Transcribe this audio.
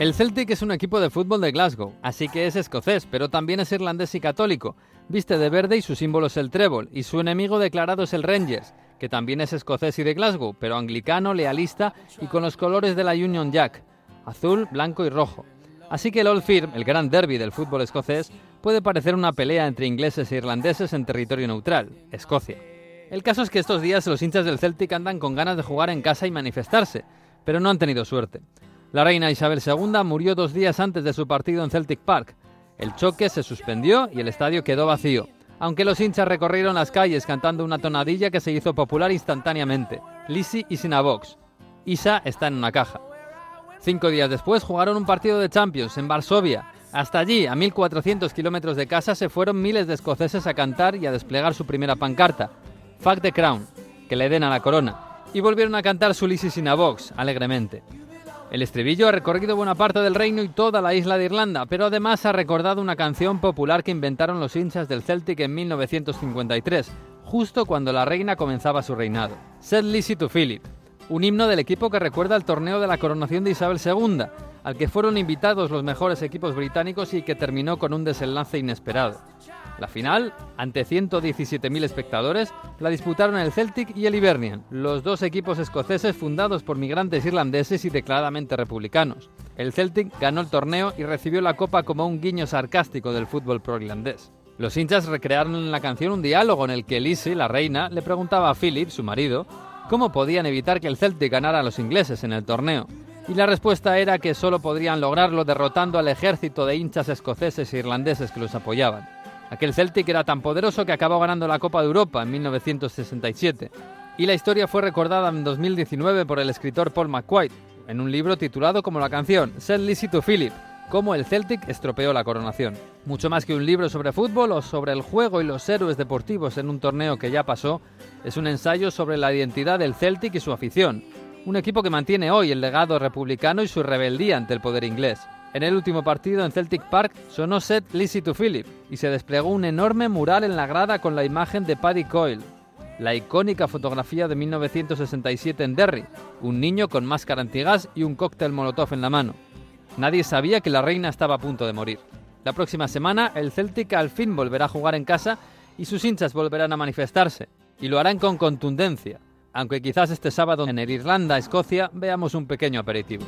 El Celtic es un equipo de fútbol de Glasgow, así que es escocés, pero también es irlandés y católico. Viste de verde y su símbolo es el trébol, y su enemigo declarado es el Rangers, que también es escocés y de Glasgow, pero anglicano, lealista y con los colores de la Union Jack, azul, blanco y rojo. Así que el Old Firm, el gran derby del fútbol escocés, puede parecer una pelea entre ingleses e irlandeses en territorio neutral, Escocia. El caso es que estos días los hinchas del Celtic andan con ganas de jugar en casa y manifestarse, pero no han tenido suerte. La reina Isabel II murió dos días antes de su partido en Celtic Park. El choque se suspendió y el estadio quedó vacío, aunque los hinchas recorrieron las calles cantando una tonadilla que se hizo popular instantáneamente, Lisi y Sinavox. Isa está en una caja. Cinco días después jugaron un partido de Champions en Varsovia. Hasta allí, a 1.400 kilómetros de casa, se fueron miles de escoceses a cantar y a desplegar su primera pancarta, Fuck the Crown, que le den a la corona, y volvieron a cantar su Lisi Sinavox, alegremente. El estribillo ha recorrido buena parte del reino y toda la isla de Irlanda, pero además ha recordado una canción popular que inventaron los hinchas del Celtic en 1953, justo cuando la reina comenzaba su reinado. Set Lizzie to Philip, un himno del equipo que recuerda el torneo de la coronación de Isabel II, al que fueron invitados los mejores equipos británicos y que terminó con un desenlace inesperado. La final, ante 117.000 espectadores, la disputaron el Celtic y el Hibernian, los dos equipos escoceses fundados por migrantes irlandeses y declaradamente republicanos. El Celtic ganó el torneo y recibió la copa como un guiño sarcástico del fútbol pro-irlandés. Los hinchas recrearon en la canción un diálogo en el que Lizzie, la reina, le preguntaba a Philip, su marido, cómo podían evitar que el Celtic ganara a los ingleses en el torneo. Y la respuesta era que solo podrían lograrlo derrotando al ejército de hinchas escoceses e irlandeses que los apoyaban. Aquel Celtic era tan poderoso que acabó ganando la Copa de Europa en 1967. Y la historia fue recordada en 2019 por el escritor Paul McQuaid, en un libro titulado como la canción Send Lizzie to Philip, cómo el Celtic estropeó la coronación. Mucho más que un libro sobre fútbol o sobre el juego y los héroes deportivos en un torneo que ya pasó, es un ensayo sobre la identidad del Celtic y su afición, un equipo que mantiene hoy el legado republicano y su rebeldía ante el poder inglés. En el último partido en Celtic Park sonó set Lizzie to Philip y se desplegó un enorme mural en la grada con la imagen de Paddy Coyle, la icónica fotografía de 1967 en Derry, un niño con máscara antigas y un cóctel molotov en la mano. Nadie sabía que la reina estaba a punto de morir. La próxima semana el Celtic al fin volverá a jugar en casa y sus hinchas volverán a manifestarse, y lo harán con contundencia, aunque quizás este sábado en el Irlanda-Escocia veamos un pequeño aperitivo.